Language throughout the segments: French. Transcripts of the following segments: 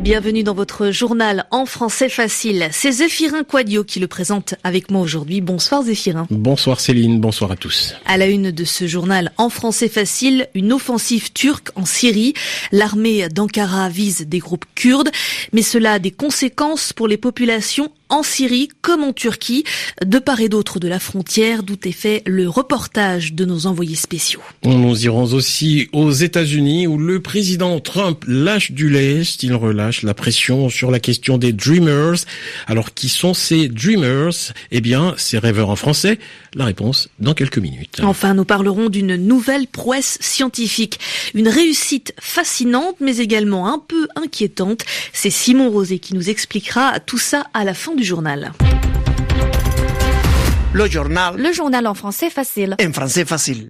Bienvenue dans votre journal en français facile. C'est Zéphirin Quadio qui le présente avec moi aujourd'hui. Bonsoir Zéphirin. Bonsoir Céline, bonsoir à tous. À la une de ce journal en français facile, une offensive turque en Syrie. L'armée d'Ankara vise des groupes kurdes, mais cela a des conséquences pour les populations en Syrie comme en Turquie, de part et d'autre de la frontière, d'où est fait le reportage de nos envoyés spéciaux. Nous irons aussi aux États-Unis où le président Trump lâche du lest, il relâche la pression sur la question des Dreamers. Alors qui sont ces Dreamers? Eh bien, ces rêveurs en français. La réponse dans quelques minutes. Enfin, nous parlerons d'une nouvelle prouesse scientifique, une réussite fascinante mais également un peu inquiétante. C'est Simon Rosé qui nous expliquera tout ça à la fin du journal. Le journal. Le journal en français facile. En français facile.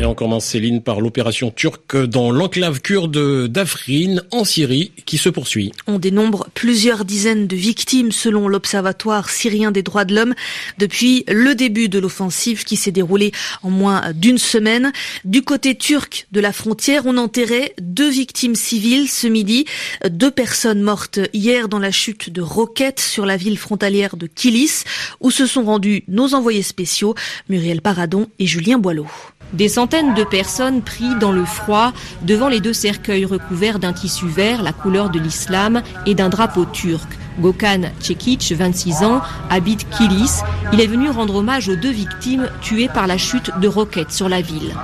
Et on commence Céline par l'opération turque dans l'enclave kurde d'Afrin en Syrie qui se poursuit. On dénombre plusieurs dizaines de victimes selon l'Observatoire syrien des droits de l'homme depuis le début de l'offensive qui s'est déroulée en moins d'une semaine. Du côté turc de la frontière, on enterrait deux victimes civiles ce midi, deux personnes mortes hier dans la chute de roquettes sur la ville frontalière de Kilis où se sont rendus nos envoyés spéciaux Muriel Paradon et Julien Boileau. Des centaines de personnes pris dans le froid devant les deux cercueils recouverts d'un tissu vert, la couleur de l'islam, et d'un drapeau turc. Gökhan Çekic, 26 ans, habite Kilis. Il est venu rendre hommage aux deux victimes tuées par la chute de roquettes sur la ville.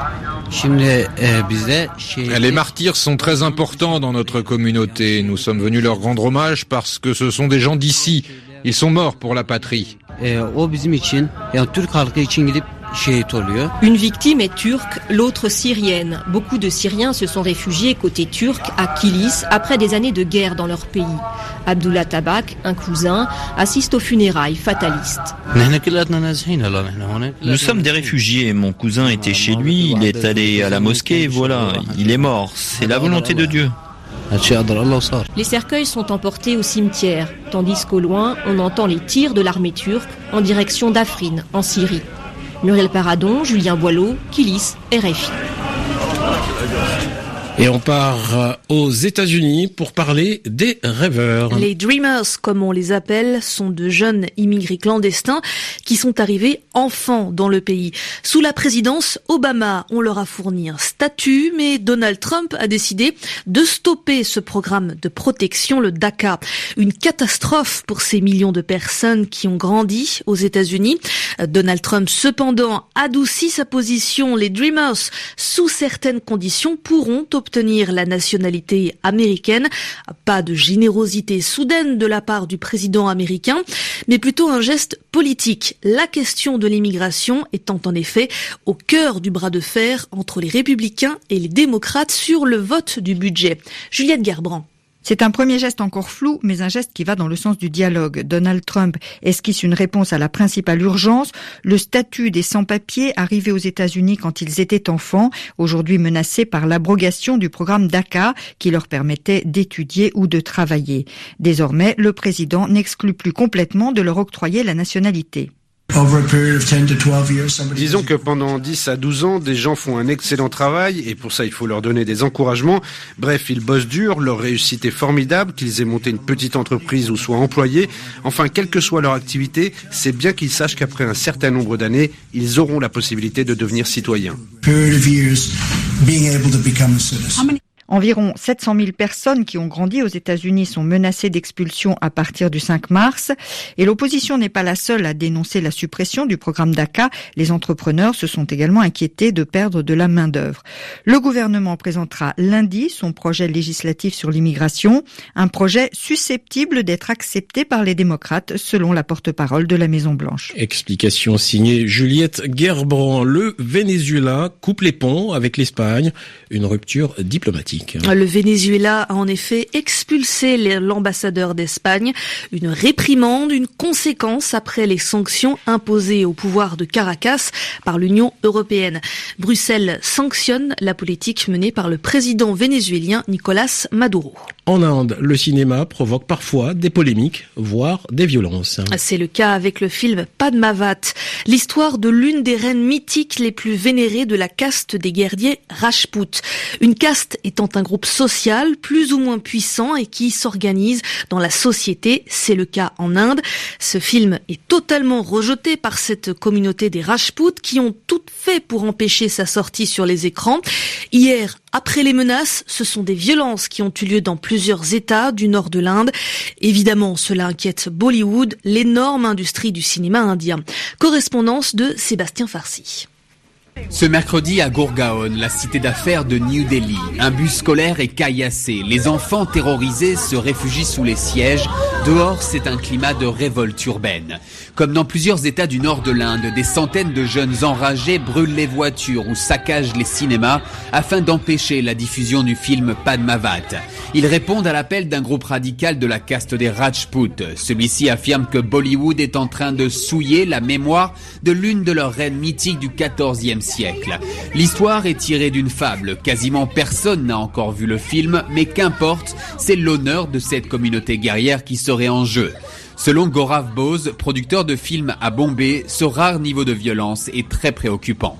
Les martyrs sont très importants dans notre communauté. Nous sommes venus leur rendre hommage parce que ce sont des gens d'ici. Ils sont morts pour la patrie. Une victime est turque, l'autre syrienne. Beaucoup de Syriens se sont réfugiés côté turc à Kilis après des années de guerre dans leur pays. Abdullah Tabak, un cousin, assiste aux funérailles fatalistes. Nous sommes des réfugiés. Mon cousin était chez lui, il est allé à la mosquée voilà, il est mort. C'est la volonté de Dieu. Les cercueils sont emportés au cimetière, tandis qu'au loin, on entend les tirs de l'armée turque en direction d'Afrin, en Syrie. Muriel Paradon, Julien Boileau, Kilis, RFI. Et on part aux États-Unis pour parler des rêveurs. Les Dreamers, comme on les appelle, sont de jeunes immigrés clandestins qui sont arrivés enfants dans le pays. Sous la présidence Obama, on leur a fourni un statut, mais Donald Trump a décidé de stopper ce programme de protection, le DACA. Une catastrophe pour ces millions de personnes qui ont grandi aux États-Unis. Donald Trump, cependant, adoucit sa position. Les Dreamers, sous certaines conditions, pourront obtenir la nationalité américaine. Pas de générosité soudaine de la part du président américain, mais plutôt un geste politique. La question de l'immigration étant en effet au cœur du bras de fer entre les républicains et les démocrates sur le vote du budget. Juliette Gerbrand. C'est un premier geste encore flou, mais un geste qui va dans le sens du dialogue. Donald Trump esquisse une réponse à la principale urgence, le statut des sans-papiers arrivés aux États-Unis quand ils étaient enfants, aujourd'hui menacés par l'abrogation du programme DACA qui leur permettait d'étudier ou de travailler. Désormais, le président n'exclut plus complètement de leur octroyer la nationalité. Disons que pendant 10 à 12 ans, des gens font un excellent travail et pour ça il faut leur donner des encouragements. Bref, ils bossent dur, leur réussite est formidable, qu'ils aient monté une petite entreprise ou soient employés. Enfin, quelle que soit leur activité, c'est bien qu'ils sachent qu'après un certain nombre d'années, ils auront la possibilité de devenir citoyens. Environ 700 000 personnes qui ont grandi aux États-Unis sont menacées d'expulsion à partir du 5 mars. Et l'opposition n'est pas la seule à dénoncer la suppression du programme DACA. Les entrepreneurs se sont également inquiétés de perdre de la main-d'œuvre. Le gouvernement présentera lundi son projet législatif sur l'immigration, un projet susceptible d'être accepté par les démocrates, selon la porte-parole de la Maison-Blanche. Explication signée Juliette Gerbrand. Le Venezuela coupe les ponts avec l'Espagne. Une rupture diplomatique. Politique. Le Venezuela a en effet expulsé l'ambassadeur d'Espagne, une réprimande, une conséquence après les sanctions imposées au pouvoir de Caracas par l'Union européenne. Bruxelles sanctionne la politique menée par le président vénézuélien Nicolas Maduro. En Inde, le cinéma provoque parfois des polémiques, voire des violences. C'est le cas avec le film Padmavat, l'histoire de l'une des reines mythiques les plus vénérées de la caste des guerriers Rajput. Une caste étant un groupe social plus ou moins puissant et qui s'organise dans la société. C'est le cas en Inde. Ce film est totalement rejeté par cette communauté des Rajputs qui ont tout fait pour empêcher sa sortie sur les écrans. Hier, après les menaces, ce sont des violences qui ont eu lieu dans plusieurs États du nord de l'Inde. Évidemment, cela inquiète Bollywood, l'énorme industrie du cinéma indien. Correspondance de Sébastien Farsi. Ce mercredi à Gurgaon, la cité d'affaires de New Delhi, un bus scolaire est caillassé. Les enfants terrorisés se réfugient sous les sièges. Dehors, c'est un climat de révolte urbaine. Comme dans plusieurs États du nord de l'Inde, des centaines de jeunes enragés brûlent les voitures ou saccagent les cinémas afin d'empêcher la diffusion du film Padmavat. Ils répondent à l'appel d'un groupe radical de la caste des Rajput. Celui-ci affirme que Bollywood est en train de souiller la mémoire de l'une de leurs reines mythiques du XIVe siècle. L'histoire est tirée d'une fable. Quasiment personne n'a encore vu le film, mais qu'importe, c'est l'honneur de cette communauté guerrière qui serait en jeu. Selon Gaurav Bose, producteur de films à Bombay, ce rare niveau de violence est très préoccupant.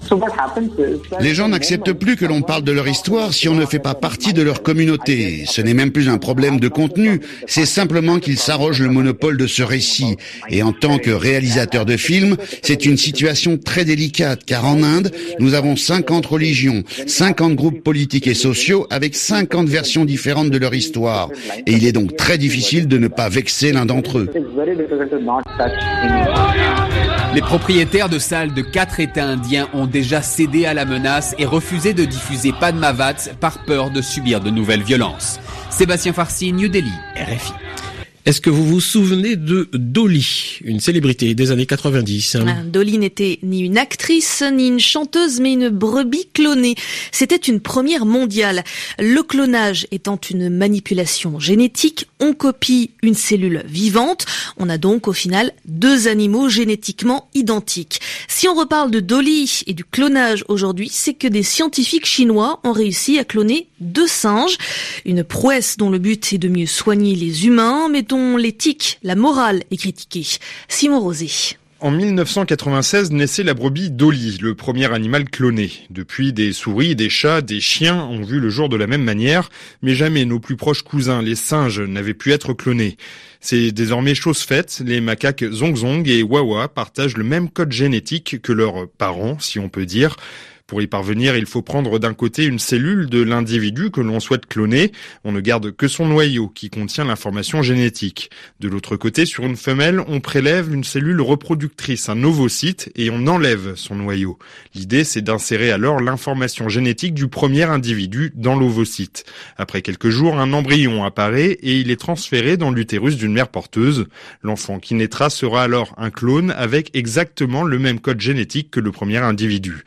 Les gens n'acceptent plus que l'on parle de leur histoire si on ne fait pas partie de leur communauté. Ce n'est même plus un problème de contenu, c'est simplement qu'ils s'arrogent le monopole de ce récit. Et en tant que réalisateur de films, c'est une situation très délicate, car en Inde, nous avons 50 religions, 50 groupes politiques et sociaux avec 50 versions différentes de leur histoire. Et il est donc très difficile de ne pas vexer l'un d'entre eux. Les propriétaires de salles de quatre États indiens ont déjà cédé à la menace et refusé de diffuser Padmavat par peur de subir de nouvelles violences. Sébastien Farsi, New Delhi, RFI. Est-ce que vous vous souvenez de Dolly, une célébrité des années 90 ah, Dolly n'était ni une actrice, ni une chanteuse, mais une brebis clonée. C'était une première mondiale. Le clonage étant une manipulation génétique, on copie une cellule vivante. On a donc au final deux animaux génétiquement identiques. Si on reparle de Dolly et du clonage aujourd'hui, c'est que des scientifiques chinois ont réussi à cloner deux singes. Une prouesse dont le but est de mieux soigner les humains, mais l'éthique, la morale est critiquée. Simon Rosé. En 1996 naissait la brebis Dolly, le premier animal cloné. Depuis, des souris, des chats, des chiens ont vu le jour de la même manière, mais jamais nos plus proches cousins, les singes, n'avaient pu être clonés. C'est désormais chose faite, les macaques Zongzong et Wawa partagent le même code génétique que leurs parents, si on peut dire. Pour y parvenir, il faut prendre d'un côté une cellule de l'individu que l'on souhaite cloner. On ne garde que son noyau qui contient l'information génétique. De l'autre côté, sur une femelle, on prélève une cellule reproductrice, un ovocyte, et on enlève son noyau. L'idée, c'est d'insérer alors l'information génétique du premier individu dans l'ovocyte. Après quelques jours, un embryon apparaît et il est transféré dans l'utérus d'une mère porteuse. L'enfant qui naîtra sera alors un clone avec exactement le même code génétique que le premier individu.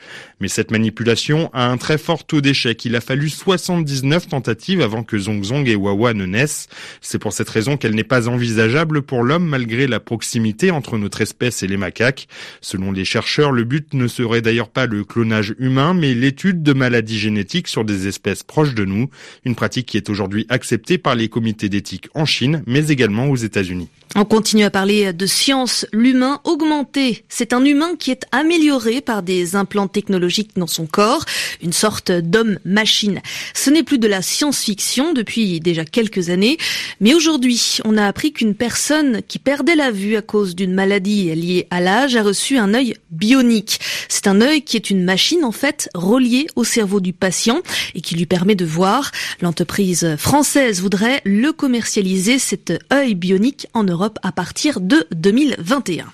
Manipulation a un très fort taux d'échec. Il a fallu 79 tentatives avant que Zongzong et Wawa ne naissent. C'est pour cette raison qu'elle n'est pas envisageable pour l'homme malgré la proximité entre notre espèce et les macaques. Selon les chercheurs, le but ne serait d'ailleurs pas le clonage humain, mais l'étude de maladies génétiques sur des espèces proches de nous, une pratique qui est aujourd'hui acceptée par les comités d'éthique en Chine, mais également aux États-Unis. On continue à parler de science. L'humain augmenté, c'est un humain qui est amélioré par des implants technologiques dans son corps, une sorte d'homme-machine. Ce n'est plus de la science-fiction depuis déjà quelques années, mais aujourd'hui, on a appris qu'une personne qui perdait la vue à cause d'une maladie liée à l'âge a reçu un œil bionique. C'est un œil qui est une machine en fait reliée au cerveau du patient et qui lui permet de voir. L'entreprise française voudrait le commercialiser, cet œil bionique en Europe à partir de 2021.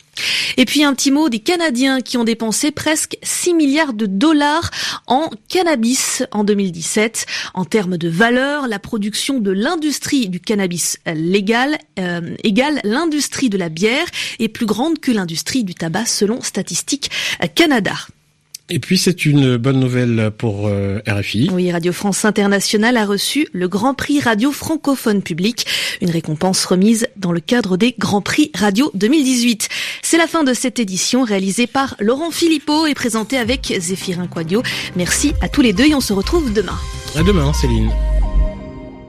Et puis un petit mot des Canadiens qui ont dépensé presque 6 milliards de dollars en cannabis en 2017. En termes de valeur, la production de l'industrie du cannabis légal euh, égale l'industrie de la bière et plus grande que l'industrie du tabac selon Statistique Canada. Et puis c'est une bonne nouvelle pour euh, RFI. Oui, Radio France Internationale a reçu le Grand Prix Radio francophone public, une récompense remise dans le cadre des Grands Prix Radio 2018. C'est la fin de cette édition réalisée par Laurent Philippot et présentée avec Zéphirin Quadio. Merci à tous les deux et on se retrouve demain. À demain Céline.